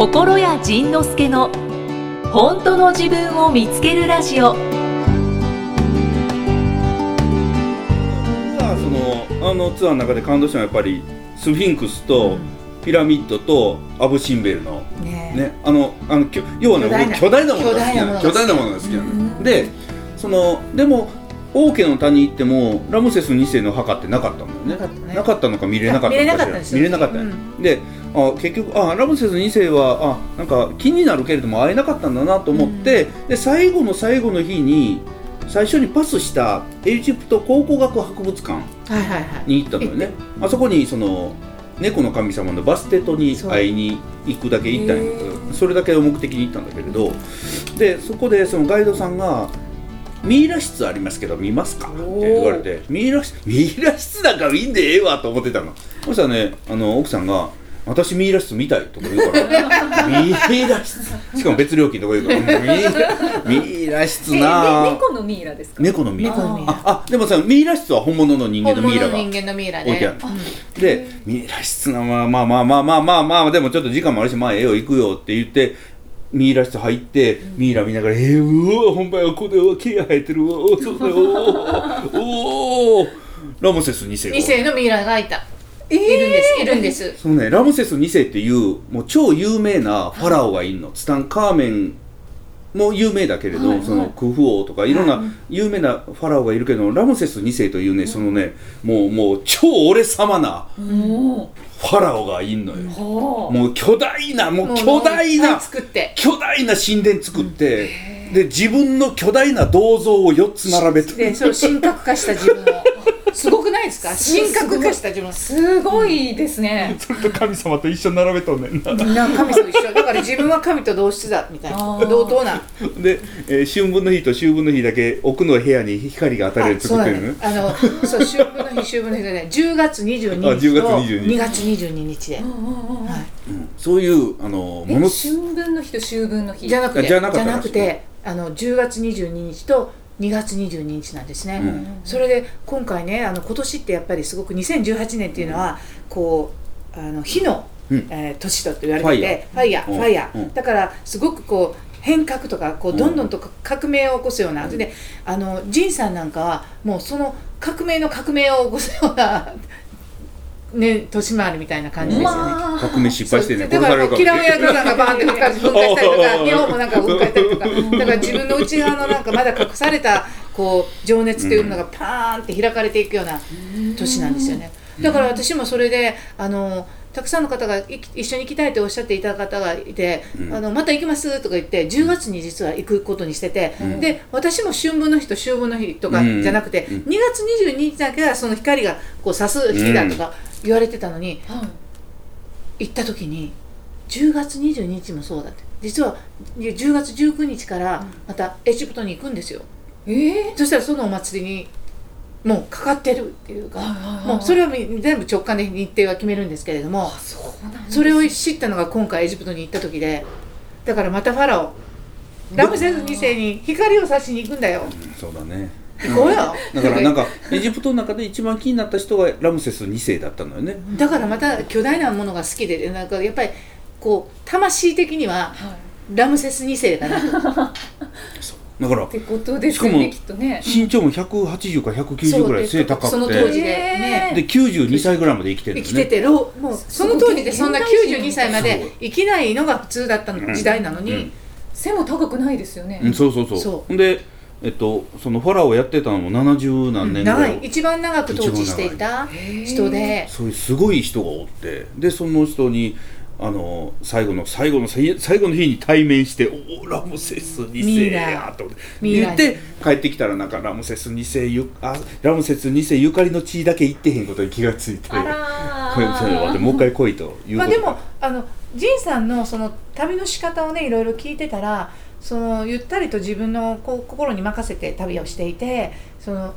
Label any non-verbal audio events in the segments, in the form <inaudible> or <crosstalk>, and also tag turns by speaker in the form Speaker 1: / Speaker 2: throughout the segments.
Speaker 1: 心谷仁之助の本当の自分を見つけるラジオ。
Speaker 2: 僕はそのあのツアーの中で感動したのはやっぱりスフィンクスとピラミッドとアブ・シンベルの、
Speaker 3: ね
Speaker 2: ね、あのあのきょ要はね
Speaker 3: 巨大な
Speaker 2: 僕巨大なものが好きなの。巨
Speaker 3: 巨大なものが
Speaker 2: 大なものが好きなの、でそのでも王家の谷行ってもラムセス2世の墓ってなかったのよね。
Speaker 3: なかったね。
Speaker 2: なかったのか見れなかったのか
Speaker 3: 見れなかったんですよ。
Speaker 2: 見れなかった。よ
Speaker 3: うん。
Speaker 2: であ結局あラムセス2世はあなんか気になるけれども会えなかったんだなと思って、で最後の最後の日に最初にパスしたエジプト考古学博物館
Speaker 3: はいはいはい。
Speaker 2: に行ったのよね。あそこにその猫の神様のバステトに会いに行くだけ行ったんそれだけを目的に行ったんだけれどでそこでそのガイドさんが「ミイラ室ありますけど見ますか?」って言われて「ミイラ室ミイラ室なんかいいんでええわ」と思ってたの。そしたらねあの奥さんが「私ミイラ室見たい」とか言うから「<laughs> ミイラ室」しかも別料金とか言うから「ミイラミイラ室
Speaker 4: え
Speaker 2: な
Speaker 4: ね猫のミイラですか？
Speaker 2: 猫のミイラ。
Speaker 3: 猫のミイラ。
Speaker 2: ああでもさミイラ室は本物の人間のミイラが
Speaker 3: 本物の人間のミイラ
Speaker 2: 置いてあ
Speaker 3: ね
Speaker 2: るでミイラ室なまあまあまあまあまあまあまあでもちょっと時間もあるしまあええよ行くよって言ってミイラ室入ってミイラ見ながら「えー、うわほんまやこれは毛が生えてるわ。おそう。だよ。おおラムセス2世
Speaker 3: 二世のミイラがいた。
Speaker 4: えー。
Speaker 3: いるんです。いるんです。
Speaker 2: そのねラムセス2世っていうもう超有名なファラオがいるの。ツタンカーメンも有名だけれど、
Speaker 3: はいはい。
Speaker 2: そのクフ王とかい。ろんな有名なファラオがいるけど、ラムセス2世というねそのねもうもう超俺様な
Speaker 4: も
Speaker 2: ファラオがいんのよ、もう巨大なもう巨大ない
Speaker 3: 作って。
Speaker 2: 巨大な神殿作って、で自分の巨大な銅像を4つ並べて。
Speaker 3: でそう神格化した自分を <laughs> すごくないですか？神格化した自分。
Speaker 4: すごいですね。
Speaker 2: それと神様と一緒に並べとんね。んな
Speaker 3: なんか神と一緒だから自分は神と同質だみたいな。同等な。
Speaker 2: で、えー春分の日と秋分の日だけ奥の部屋に光が当たるようにってるのね。
Speaker 3: あのそう秋分の日秋分の日でね10月22
Speaker 2: あ10
Speaker 3: 日
Speaker 2: 月
Speaker 3: と
Speaker 2: 22
Speaker 3: 2月22日で、はい。
Speaker 2: そういうあの
Speaker 4: え
Speaker 2: ものす
Speaker 4: 春分の日と秋分の日。
Speaker 3: じゃなくて。
Speaker 2: じゃな
Speaker 3: くて。あの10月22日と2月22日なんですね、
Speaker 2: うん。
Speaker 3: それで今回ねあの今年ってやっぱりすごく2018年っていうのは、こうあの火の、
Speaker 2: うん。
Speaker 3: えー年と言われててファイヤー。
Speaker 2: うん。
Speaker 3: ファイヤー、
Speaker 2: うん。
Speaker 3: だからすごくこう変革とかこう
Speaker 2: うん。
Speaker 3: どんどんと革命を起こすような、であのジンさんなんかはもうその革命の革命を起こすようなね年回りみたいな感じですよね。
Speaker 4: まあ。
Speaker 2: 革命失敗してね
Speaker 3: だからキラメヤクさんがバーンって噴火したりとか日本もなんか噴火したりとか。だから自分の内側のなんかまだ隠されたこう情熱というものがパーンって開かれていくような年なんですよね。だから私もそれであのたくさんの方がい一緒に行きたいとおっしゃっていた方がいて、
Speaker 2: うん。
Speaker 3: あのまた行きますとか言って10月に実は行くことにしてて、
Speaker 2: うん。
Speaker 3: で私も春分の日と秋分の日とか
Speaker 2: うん。
Speaker 3: じゃなくて、
Speaker 2: うん。
Speaker 3: 2月22日だけはその光がこう差す日だとか言われてたのに、
Speaker 4: はい。
Speaker 3: 行った時に10月22日もそうだって。実は10月19日からまたエジプトに行くんですよ。
Speaker 4: えー？
Speaker 3: そしたらそのお祭りにもうかかってるっていうかもうそれはみ全部直感で日程は決めるんですけれども
Speaker 4: そ
Speaker 3: れを知ったのが今回エジプトに行った時でだからまたファラオ。ラムセス2世に光を差しに行くんだよ。
Speaker 2: そうだね
Speaker 3: 行こうよ
Speaker 2: だからなんかエジプトの中で一番気になった人がラムセス2世だったのよね。
Speaker 3: だからまた巨大なものが好きでなんかやっぱりこう魂的には
Speaker 4: はい。
Speaker 3: ラムセス2世かなと。<laughs>
Speaker 2: だから
Speaker 4: ってことですよ
Speaker 2: しかも
Speaker 4: ねきっとね。
Speaker 2: 身長も180か190ぐらい背高くて。
Speaker 3: その当時でね。
Speaker 2: で92歳ぐらいまで生きてるん
Speaker 3: 生きて
Speaker 2: ですね
Speaker 3: て老もうその当時でそんな
Speaker 4: 現代人
Speaker 3: 92歳まで生きないのが普通だったの時代なのに、
Speaker 2: うん。
Speaker 4: 背も高くないですよね。
Speaker 2: うん、そうそうそう。
Speaker 3: そ
Speaker 2: ほんでえっとそのファラオをやってたのも70何年ぐらい、
Speaker 3: 長い。一番長く統治していた人で。
Speaker 2: そういうすごい人がおって。でその人にあの最後の最後の最最後の日に対面して「おおラムセス2世や」と言って帰ってきたらなんかラムセス2世ゆあラムセス2世ゆかりの地だけ行ってへんことに気がついてもう一回来いということ。
Speaker 3: まあでもあのジンさんのその旅の仕方をねいろいろ聞いてたらそのゆったりと自分の心に任せて旅をしていてその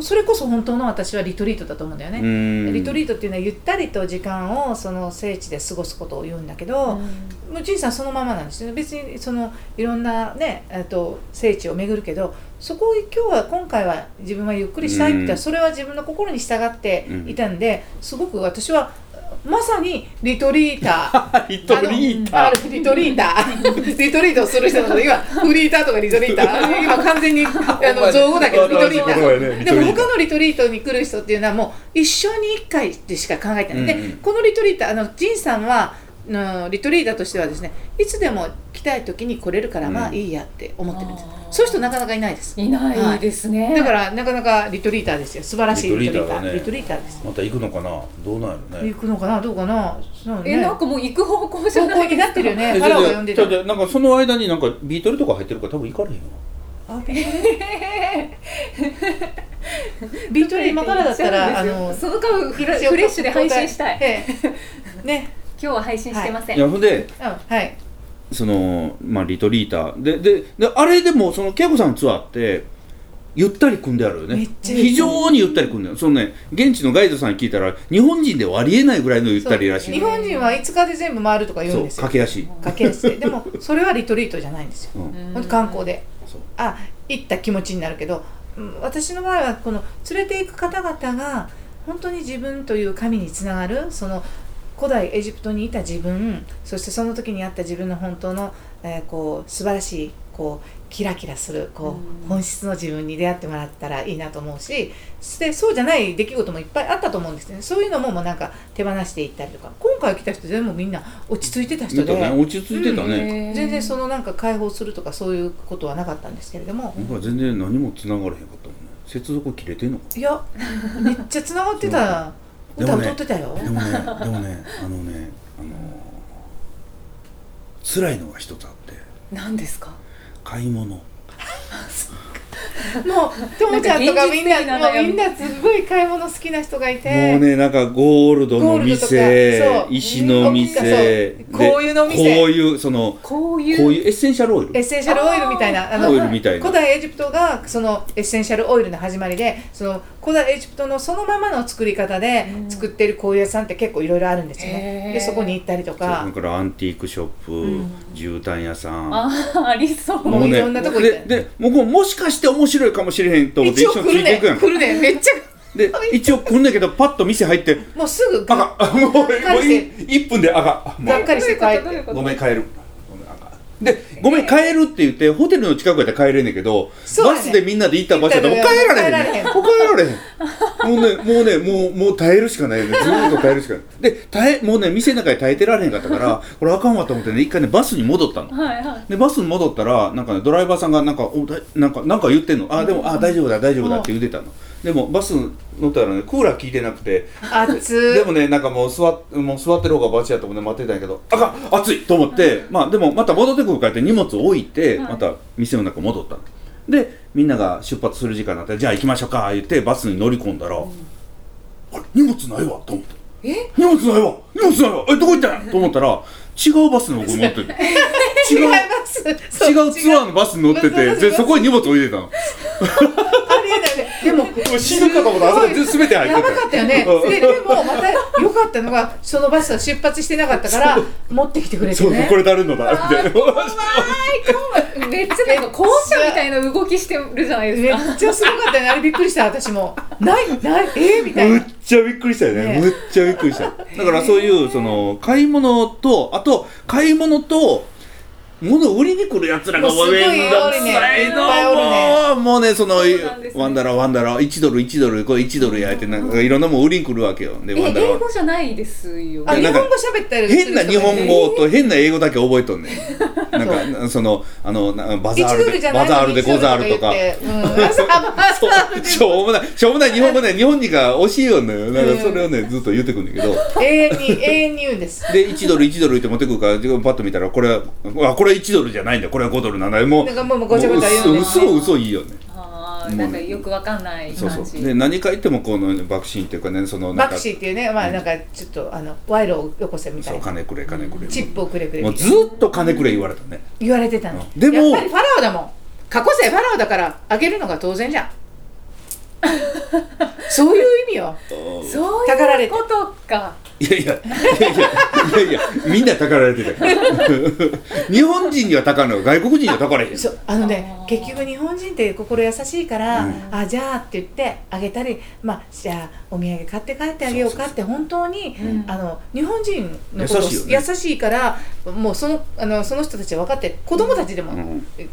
Speaker 3: それこそ本当の私はリトリートだと思うんだよね。
Speaker 2: うん。
Speaker 3: リトリートっていうのはゆったりと時間をその聖地で過ごすことを言うんだけど、もうジンさんそのままなんです。よね別にそのいろんなねと聖地を巡るけどそこを今日は今回は自分はゆっくりしたいって、
Speaker 2: うん。
Speaker 3: それは自分の心に従っていたんで、すごく私はまさにリトリーター。<laughs>
Speaker 2: リトリーター。
Speaker 3: リトリーター。<laughs> リトリートをする人のこと今フリーターとかリトリーター。<laughs> 今完全にあの造語だけどリトリーター。でも他のリトリートに来る人っていうのはもう一生に一回でしか考えてない、
Speaker 2: うんうん。
Speaker 3: でこのリトリーターあのジンさんはのリトリーターとしてはですねいつでも来たい時に来れるからまあ
Speaker 2: うん。
Speaker 3: いいやって思ってるんです、
Speaker 4: あー。
Speaker 3: そういう人なかなかいないです。
Speaker 4: いないですね。
Speaker 3: だからなかなかリトリーターですよ。素晴らしいリトリーターリ
Speaker 2: リト
Speaker 3: トリーターです
Speaker 2: また行くのかな？どうなんやろね。
Speaker 3: 行くのかな？どうかな？そうね。
Speaker 4: えなんかもう行く方向じゃないですか。
Speaker 3: なってるよね。
Speaker 2: え
Speaker 3: ファラオが呼んでた。
Speaker 2: じゃあじゃあなんかその間になんかビートルとか入ってるから多分行かれへんよ
Speaker 3: あビートル今からだったらあの
Speaker 4: その間フレッシュで配信したい。
Speaker 3: ええ。ね。
Speaker 4: 今日は配信してません。
Speaker 2: いやほんで
Speaker 3: うんはい
Speaker 2: そのまあリトリーター。ででであれでもその恵子さんのツアーってゆったり組んであるよね。非常にゆったり組んである。そのね現地のガイドさんに聞いたら日本人ではありえないぐらいのゆったりらしい。
Speaker 3: 日本人は5日で全部回るとか言うんですよ。
Speaker 2: 駆け足、
Speaker 3: 駆け足。ででもそれはリトリートじゃないんですよ。
Speaker 2: うん。
Speaker 3: 本当観光で。あ行った気持ちになるけど。うん私の場合はこの連れて行く方々が本当に自分という神につながるその古代エジプトにいた自分そしてその時にあった自分の本当の、えーこう素晴らしいこうキラキラするこう、
Speaker 4: うん。
Speaker 3: 本質の自分に出会ってもらったらいいなと思うしでそうじゃない出来事もいっぱいあったと思うんですね。そういうのももうなんか手放していったりとか。今回来た人全部みんな落ち着いてた人で、
Speaker 2: ね落ち着いてたね、
Speaker 4: へー
Speaker 3: 全然そのなんか解放するとかそういうことはなかったんですけれども、
Speaker 2: 僕は全然何も繋がれへんかったもんね。接続切れてんのか
Speaker 3: いやめっちゃつながってた。歌
Speaker 2: でもね
Speaker 3: 歌ってたよ。
Speaker 2: でもねでもね <laughs> あのねあの辛いのが一つあって。
Speaker 4: 何ですか？
Speaker 2: 買い物。<laughs>
Speaker 3: もうともちゃんとかみんな
Speaker 4: な
Speaker 3: もうみんなすごい買い物好きな人がいて。
Speaker 2: もうねなんかゴールドの店
Speaker 3: そう。
Speaker 2: 石の店。
Speaker 3: こういうの店。
Speaker 2: こういうその
Speaker 4: こういう
Speaker 2: こういうエッセンシャルオイル？
Speaker 3: エッセンシャルオイルみたいな。あの
Speaker 2: オイルみたいな。
Speaker 3: 古代エジプトがそのエッセンシャルオイルの始まりでその古代エジプトのそのままの作り方で
Speaker 4: うん。
Speaker 3: 作ってる香油屋さんって結構いろいろあるんですよね。でそこに行ったりとか。
Speaker 2: だからアンティークショップ、
Speaker 3: ん。
Speaker 2: 絨毯屋さん。
Speaker 4: あーありそう。
Speaker 3: もういろんなとこ行って
Speaker 2: でで僕ももしかして面白いかもしれへんと思って一緒につ
Speaker 3: 一応来るね。
Speaker 2: いていくやんか。
Speaker 3: 来るね。めっちゃ。
Speaker 2: で一応来んねんけどパッと店入って
Speaker 3: もうすぐ
Speaker 2: あもうもう
Speaker 3: がっかりして。
Speaker 2: 1分であかんもう。
Speaker 3: がっかりして帰って
Speaker 2: ごめん帰るでごめん帰るって言ってホテルの近くやったら帰れんねんけど、バスでみんなで行った場所やったらもう帰られへん。ねもう帰られへん。もうねもうねもうもう耐えるしかないよね。<laughs> ずーっと耐えるしかない。で耐えもうね店の中で耐えてられへんかったからこれあかんわと思ってね一回ねバスに戻ったの。
Speaker 4: はいはい。
Speaker 2: でバスに戻ったらなんか、ね、ドライバーさんがなんかおだなんかなんか言ってんの。あでもあ大丈夫だ大丈夫だって言ってたのでもバス乗ったらねクーラー効いてなくて。
Speaker 3: 熱
Speaker 2: でもねなんかもう座っもう座ってる方がバチやと思って待ってたんやけどあかん暑いと思って、まあでもまた戻ってくるからって荷物置いて、
Speaker 4: はい
Speaker 2: また店の中戻ったの。でみんなが出発する時間になってじゃあ行きましょうか言ってバスに乗り込んだら、あれ荷物ないわと思って。
Speaker 3: え？
Speaker 2: 荷物ないわ荷物ないわえどこ行ったん？やと思ったら違うバスに僕乗ってて。<laughs> 違う
Speaker 3: 違う
Speaker 2: 違う。ツアーのバスに乗っててでそこに荷物置いてたの
Speaker 3: も
Speaker 2: もう死ぬかと思ったあそこ全て入って
Speaker 3: やばかったよね。
Speaker 2: うん。
Speaker 3: ででもまた良かったのがそのバスは出発してなかったから持ってきてくれて
Speaker 2: そう
Speaker 3: ね
Speaker 2: これ誰のだみたいな。
Speaker 4: めっちゃなんか校舎みたいな動きしてるじゃない
Speaker 3: めっ
Speaker 4: ですか。
Speaker 3: ちゃすごかったよね。あれびっくりした私も。ないないえー、みたい
Speaker 2: むっ
Speaker 3: な
Speaker 2: ちゃびっくりしたよね。
Speaker 3: ね。
Speaker 2: むっちゃびっくりした。だからそういうその買い物とあと買い物と物売りに来るやつらが
Speaker 3: もうすごい
Speaker 2: めんどくさいの。もうもうねそのワンダラワンダラ1ドル1ドルこれ1ドルやってなんかいろんなもん売りに来るわけよ。で
Speaker 4: え
Speaker 2: ワンダラ
Speaker 4: 英語じゃないですよ。
Speaker 3: あ日本語喋ったりする。
Speaker 2: 変な日本語と変な英語だけ覚えとんねんなんかそのあのなバザー
Speaker 3: 1
Speaker 2: ルでバザールでござるとか。
Speaker 3: うん、あバザールで
Speaker 2: しょうもないしょうもない日本語ね日本人が教えよんのよなんかそれをねずっと言ってくんだけど。
Speaker 3: 永遠に永遠に言うんです。
Speaker 2: で1ドル1ドル言って持ってくるからパッと見たらこれはあこれ1ドルじゃないんだ。これは5ドルなんだもう
Speaker 3: なんかもうごちゃごちゃ言うん
Speaker 2: 嘘嘘いいよね
Speaker 4: なんかよくわかんない
Speaker 2: そう
Speaker 4: 感じ。
Speaker 2: そうで何か言ってもこの爆心っていうかねそのなんか
Speaker 3: バクシーっていうねまあなんかちょっとあの賄賂をよこせみた
Speaker 2: そ
Speaker 3: いうな
Speaker 2: 金くれ金くれ。
Speaker 3: チップをくれくれ
Speaker 2: もうずっと金くれ言われたね。
Speaker 3: 言われてたの。
Speaker 2: でも
Speaker 3: やっぱりファラオだもん。過去世ファラオだからあげるのが当然じゃん。<laughs> そういう意味よ。
Speaker 4: そう
Speaker 3: たかられて
Speaker 4: いうことか
Speaker 2: いやいやいやいやいやいやみんなたかられてたよ <laughs> 日本人にはたかんの外国人にはたかれへん
Speaker 3: あのね結局日本人って心優しいから、
Speaker 2: うん。
Speaker 3: あじゃあって言ってあげたりまあじゃあお土産買って帰ってあげようかって本当に
Speaker 4: うん。
Speaker 3: あの日本人のこと
Speaker 2: 優しね。
Speaker 3: 優しいからもうそのあのその人たちは分かって子供たちでもこ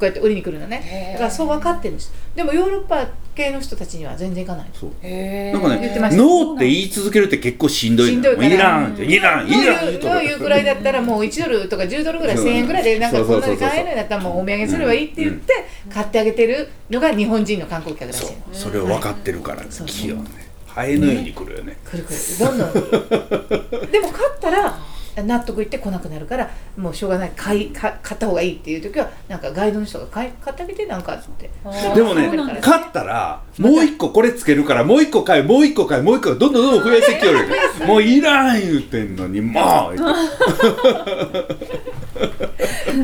Speaker 2: う
Speaker 3: やって売りに来るのね。だからそう分かってるんですでもヨーロッパ系の人たちには全然いかない。
Speaker 2: そう。なんかね
Speaker 3: 言ってました。
Speaker 2: ノーって言い続けるって結構しんどい。の
Speaker 3: しんどいから
Speaker 2: いらんっていらんいらんう
Speaker 3: くらいだったらもう1ドルとか10ドルぐらい1000円ぐらいでなんかこんなに買えるんだったらもうお土産すればいいって言って買ってあげてるのが日本人の観光客らしい
Speaker 2: そう。
Speaker 3: の
Speaker 2: それを分かってるから
Speaker 3: そう
Speaker 2: 器用ね。ハエのように来るよね。
Speaker 3: くるくる。どんどん。<laughs> でも買ったら納得いって来なくなるからもうしょうがない買いか買った方がいいっていう時はなんかガイドの人が買い買ってあげてなんかって。
Speaker 2: でもね買ったらもう一個これつけるからもう一個買えもう一個買えもう一個どんどんどんどん増やしてきよる <laughs> もういらん言うてんのにもう。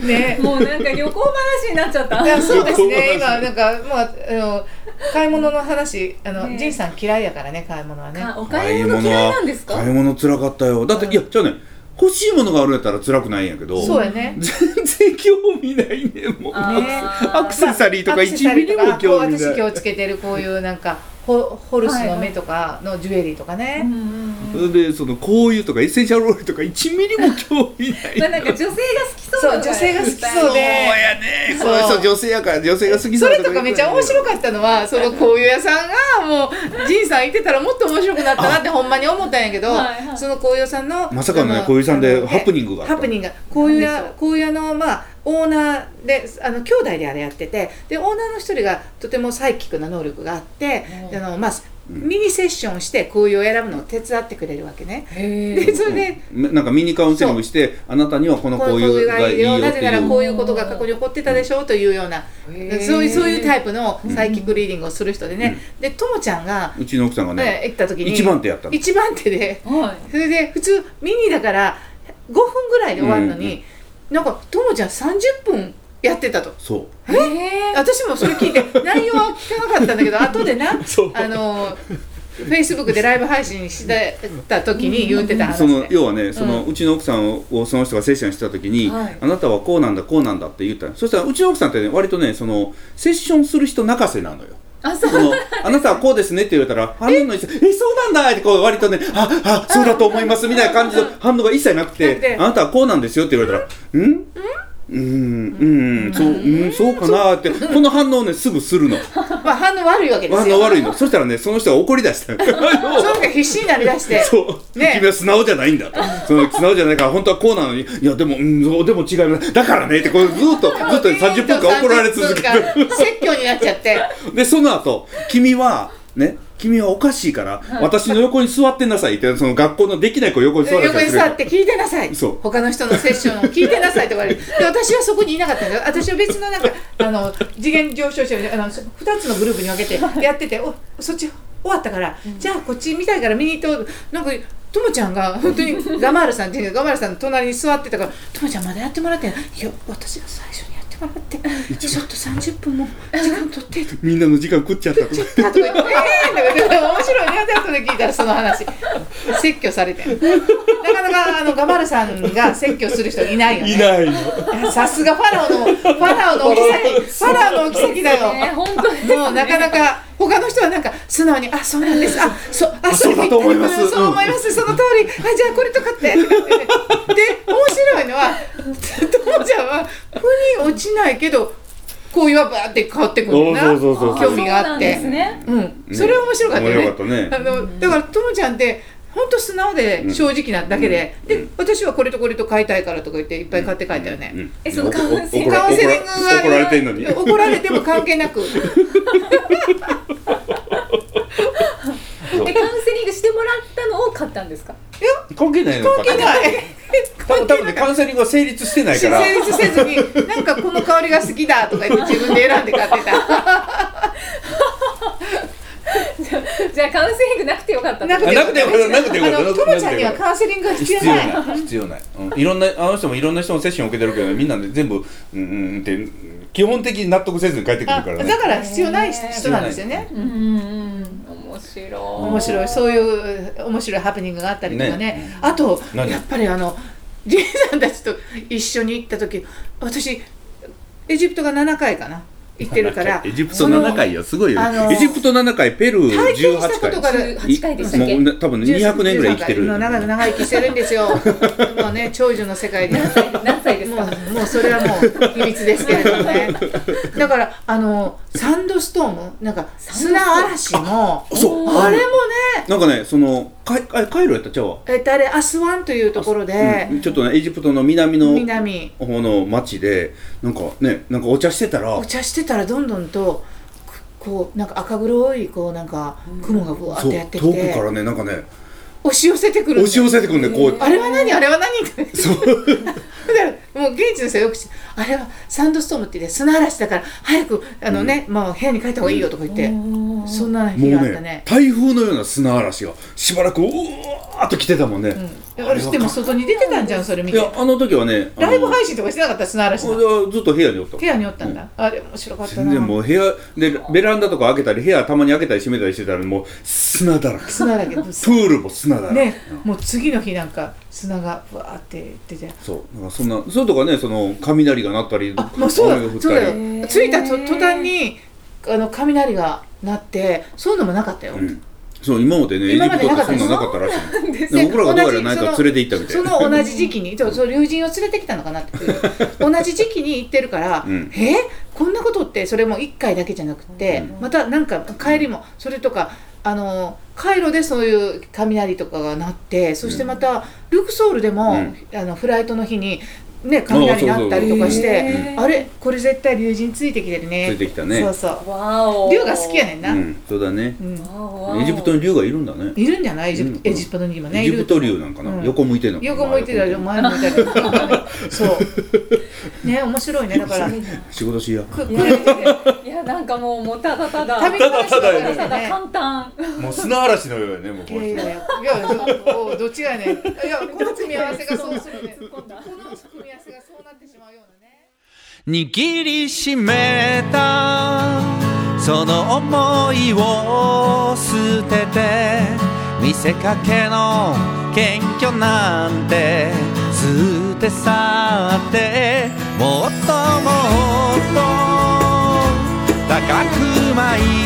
Speaker 3: ね。
Speaker 4: もうなんか旅行話になっちゃった。
Speaker 3: いやそうですね。今なんかもうあの買い物の話あの、
Speaker 4: ね。
Speaker 3: ジンさん嫌いやからね買い物はね。
Speaker 4: かお買い物嫌いなんですか？
Speaker 2: 買い物辛かったよ。だっていやじゃあね欲しいものがあるんやったら辛くないんやけど
Speaker 3: そうやね。
Speaker 2: 全然興味ないねもう
Speaker 4: あ
Speaker 3: ね
Speaker 2: アクセサリーとか
Speaker 3: アクセサ
Speaker 2: 1ミリも興味ない。
Speaker 3: 私今日つけてるこういうなんかホホルスの目とかのジュエリーとかね、
Speaker 2: でその香油とかエッセンシャルオイルとか1ミリも興味ない。
Speaker 4: まあなんか女性が好きそう
Speaker 3: そう女性が好きそう
Speaker 2: そう
Speaker 3: で。
Speaker 2: やね
Speaker 3: そう。
Speaker 2: そう。そう女性やから女性が好き
Speaker 3: そ
Speaker 2: な
Speaker 3: れとかめっちゃ面白かったのはそのこういう屋さんがもう仁さんいてたらもっと面白くなったなってほんまに思ったんやけど
Speaker 4: はいはい。
Speaker 3: そのこういう屋さんの
Speaker 2: まさかのね
Speaker 3: あ
Speaker 2: こういう屋さんでハプニングがあった。
Speaker 3: ハプニングが。こういう
Speaker 4: なんでしょう。
Speaker 3: 屋こういう屋のまあオーナーであの兄弟であれやっててでオーナーの一人がとてもサイキックな能力があってあのまあミニセッションしてこういうを選ぶのを手伝ってくれるわけね。
Speaker 4: へ
Speaker 3: でそれで
Speaker 2: なんかミニカウンセリングしてあなたにはこの
Speaker 3: こういうがいい
Speaker 2: よ
Speaker 3: よ。なぜならこういうことが過去に起こってたでしょうというようなそういうそういうタイプのサイキックリーディングをする人でね、でともちゃんが、
Speaker 2: うちの奥さんが
Speaker 3: ね
Speaker 2: ね
Speaker 3: 行った時に
Speaker 2: 一番手やったの。
Speaker 3: 一番手で。
Speaker 4: はい。
Speaker 3: それで普通ミニだから5分ぐらいで終わるのに、なんかともちゃん30分やってたと。
Speaker 2: そう。
Speaker 4: へえ
Speaker 3: 私もそれ聞いて <laughs> 内容は聞かなかったんだけど後でな <laughs>
Speaker 2: そう。
Speaker 3: あのフェイスブックでライブ配信してた時に言ってた話
Speaker 2: その
Speaker 3: で
Speaker 2: 要はねその、うちの奥さんをその人がセッションしてた時に、
Speaker 4: はい。
Speaker 2: あなたはこうなんだこうなんだって言ったの。そしたらうちの奥さんってね割とねそのセッションする人泣かせなのよ
Speaker 4: あそ
Speaker 2: のあなたはこうですねって言われたら反応の一切え？そうなんだってこう割とねああそうだと思いますみたいな感じの反応が一切なくて
Speaker 3: て。
Speaker 2: あなたはこうなんですよって言われたらうんうんうん。そううんそうかなってこの反応をねすぐするの。<laughs>
Speaker 3: まあ反応悪いわけですよ。
Speaker 2: 反応悪いの。そしたらねその人が怒り出した。<laughs>
Speaker 3: その人が必死になりだして。
Speaker 2: そう、
Speaker 3: ね。
Speaker 2: 君は素直じゃないんだとその素直じゃないから本当はこうなのにいやでもうんそうでも違いますだからねってこうずっとずっと30分間怒られ続けて
Speaker 3: 30分間説教になっちゃって。<laughs>
Speaker 2: でその後君はね君はおかしいから、私の横に座ってなさいってその学校のできない子横に座ら
Speaker 3: 横に座って聞いてなさい。
Speaker 2: そう。
Speaker 3: 他の人のセッションを聞いてなさいと言われるで私はそこにいなかったんだよ。私は別のなんかあの次元上昇者あの2つのグループに分けてやってておそっち終わったから、じゃあこっち見たいから見に行っとなんかともちゃんが本当にガマールさんっていうガマールさんの隣に座ってたからともちゃんまだやってもらってないいや私が最初にやってもらって。ちょっと30分も時間取ってと
Speaker 2: みんなの時間食っちゃったとか。
Speaker 3: とか言って、えーとか言って、面白いね、で後で聞いたらその話、説教されて。なかなかあのガバルさんが説教する人いないよね。
Speaker 2: いないの。
Speaker 3: いやさすがファラオの、ファラオのお妃、ファラオのお妃だよ。
Speaker 4: ね
Speaker 3: もうなかなか他の人はなんか素直に「あそうなんです。あそあ
Speaker 2: そうだと思います。
Speaker 3: うんそう思います、その通り。あじゃあこれとかって」で面白いのはともちゃんは腑に落ちないけどこういうはバーって変わってくるんだ。
Speaker 2: そうそうそうそう。
Speaker 3: 興味があ
Speaker 4: そうなん
Speaker 3: って
Speaker 4: ですね。
Speaker 3: うん、それは面白かったよね。
Speaker 2: 面白かったね。
Speaker 3: あのだからともちゃんって本当素直で正直なだけで、で私はこれとこれと買いたいからとか言っていっぱい買って帰ったよね、
Speaker 2: うん。
Speaker 4: えそのカウンセリング
Speaker 2: 怒ら
Speaker 3: カウンセリングは
Speaker 2: 怒られてんのに。
Speaker 3: 怒られても関係なく <laughs>
Speaker 2: そう
Speaker 4: えカウンセリングしてもらったのを買ったんですか？
Speaker 2: 関係ないの
Speaker 3: 関係ない。<laughs>
Speaker 2: 多分多分ねカウンセリングは成立してないから。<laughs>
Speaker 3: 成立せずになんかこの香りが好きだとか言って <laughs> 自分で選んで買ってた。
Speaker 4: じゃあカウンセリングなくてよかった
Speaker 3: なくて
Speaker 2: なくてよかった。なくてよかった。
Speaker 3: あのともちゃんにはカウンセリングが必要ない。
Speaker 2: 必要ない、うん、いろんなあの人もいろんな人のセッションを受けてるけどみんなで全部うんうんって基本的に納得せずに帰ってくる
Speaker 3: あ
Speaker 2: からね。
Speaker 3: だから必要ない人なんですよね。
Speaker 4: うんうんうん。面白白い。
Speaker 3: 面白い。そういう面白いハプニングがあったりとかね。あと
Speaker 2: 何？
Speaker 3: やっぱりあのジンさんたちと一緒に行った時私エジプトが7回かな。行ってるから。
Speaker 2: エジプト7回よ。すごいよ、エジプト7回ペルー
Speaker 3: 体験した
Speaker 2: 18
Speaker 3: こと
Speaker 2: 回
Speaker 4: 18回でしたっけ？
Speaker 2: もう多分200年ぐらい生きてる。
Speaker 3: 長長生きしてるんですよ。<laughs> もうね長寿の世界で。
Speaker 4: 何歳です
Speaker 3: も
Speaker 4: か
Speaker 3: うもうそれはもう秘密ですけれどもね。だからあのサンドストームなんか砂嵐も
Speaker 2: そう
Speaker 3: あれもね。
Speaker 2: なんかねそのカイあカイロやった？ちゃうわ、
Speaker 3: えっとあれアスワンというところで、
Speaker 2: うんちょっとねエジプトの南の
Speaker 3: 南。
Speaker 2: 方の町でなんかねなんかお茶してたら。
Speaker 3: お茶してたらどんどんとくこうなんか赤黒いこうなんか雲がぶわってやってきて。
Speaker 2: 遠くからねなんかね
Speaker 3: 押し寄せてくるん
Speaker 2: 押し寄せてくるねこう。
Speaker 3: あれは何？あれは何？
Speaker 2: そう
Speaker 3: だからもう現地の人はよくあれはサンドストームって言って砂嵐だから早くあのね、もう部屋に帰った方がいいよとか言って、そんな日があったね。
Speaker 2: ね台風のような砂嵐がしばらくうわーっと来てたもんね、
Speaker 3: うん、私でも外に出てたんじゃんそれ見て。
Speaker 2: いやあの時はね
Speaker 3: ライブ配信とかしてなかった砂嵐の
Speaker 2: ずっと部屋におった。
Speaker 3: 部屋におったんだ、あれ面白かったな。
Speaker 2: 全然もう部屋でベランダとか開けたり部屋たまに開けたり閉めたりしてたらもう砂だらけ。
Speaker 3: 砂だけ。ど
Speaker 2: プールも砂だらけ、
Speaker 3: ねもう次の日なんか砂がぶわーって出て。
Speaker 2: そう。なんかそんなそうとかねその雷が鳴ったり
Speaker 3: あもうそうだ。
Speaker 2: 雨が降った
Speaker 3: そうだ
Speaker 2: り
Speaker 3: よ。着いたと途端にあの雷が鳴ってそういうのもなかったよ、
Speaker 2: うんそう今までねエジ
Speaker 3: 今ま
Speaker 2: プトって
Speaker 3: でなかった
Speaker 2: そんななかったらしい <laughs>
Speaker 3: で
Speaker 2: で僕らがどうやら何か連れて行ったみたい
Speaker 3: そのその同じ時期にそうそう友人を連れてきたのかなって <laughs> 同じ時期に行ってるから、
Speaker 2: うん。
Speaker 3: え？こんなことってそれも1回だけじゃなくて、
Speaker 2: うん。
Speaker 3: またなんか帰りもそれとかあのカイロでそういう雷とかが鳴ってそしてまたルクソールでも、あのフライトの日にね雷鳴ったりとかしてあれこれ絶対龍神ついてきてるね。
Speaker 2: ついてきたね。
Speaker 3: そうそう。
Speaker 4: わお。
Speaker 3: 龍が好きやねんな、
Speaker 2: うんそうだね。
Speaker 3: うん。
Speaker 4: わお。
Speaker 2: エジプトに竜がいるんだね。
Speaker 3: いるんじゃない？エジプ,、
Speaker 2: うん
Speaker 3: エジプトにもね
Speaker 2: エジプト竜なんかな、
Speaker 3: うん
Speaker 2: 横向いてんのかな。
Speaker 3: 横向いてたり前向いたり <laughs> そう。ね面白いねだから。<laughs>
Speaker 2: 仕事しや
Speaker 3: く
Speaker 4: いやなんかもうもうただただ
Speaker 3: 旅
Speaker 2: ただただ
Speaker 3: 話
Speaker 4: ただ
Speaker 3: ね
Speaker 4: 簡単。
Speaker 2: もう砂嵐のようやねもう
Speaker 3: いやいやいやいやどおどっちがやねん。いやこの組み合わせがそうするね。この
Speaker 5: 握りしめた。その思いを捨てて見せかけの謙虚なんて捨て去ってもっともっと高く舞い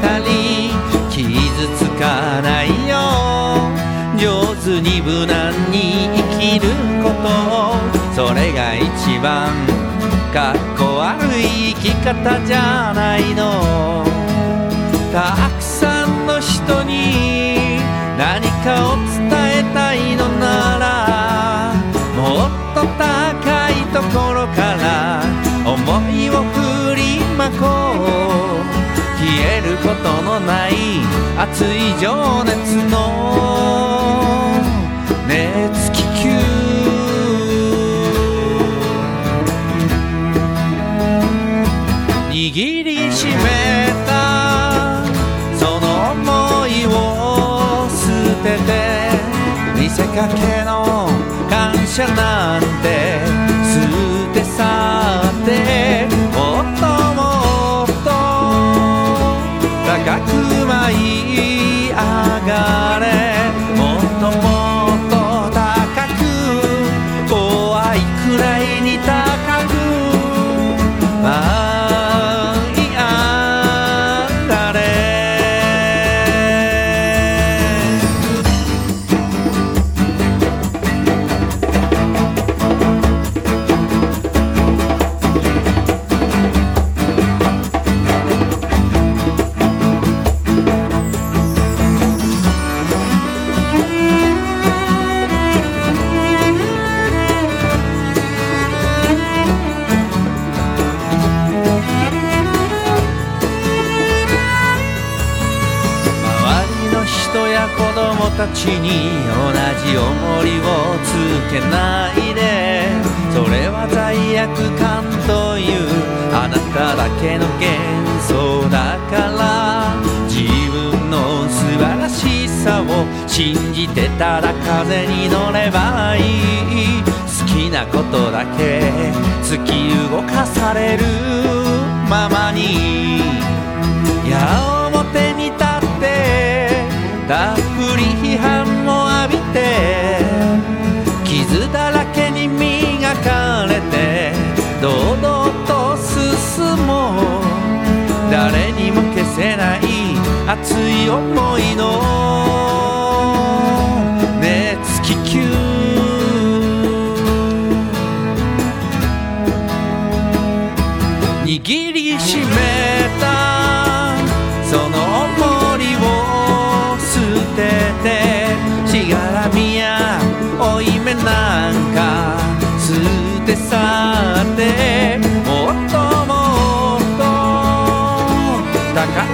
Speaker 5: たり傷つかないよ上手に無難に生きることそれが一番かっこ悪い生き方じゃないの。たくさんの人に何かを伝えたいのならもっと高いところから思いを振りまこう。えることのない熱い情熱の熱気球握りしめたその想いを捨てて見せかけの感謝なんてに同じ重りをつけないで。それは罪悪感というあなただけの幻想だから。自分の素晴らしさを信じてたら風に乗ればいい。好きなことだけ突き動かされる。ままに。矢面に立ってたっぷり批判熱い思いの熱気球。握りしめたその重りを捨ててしがらみや負い目なんか捨て去ってもっともっと高く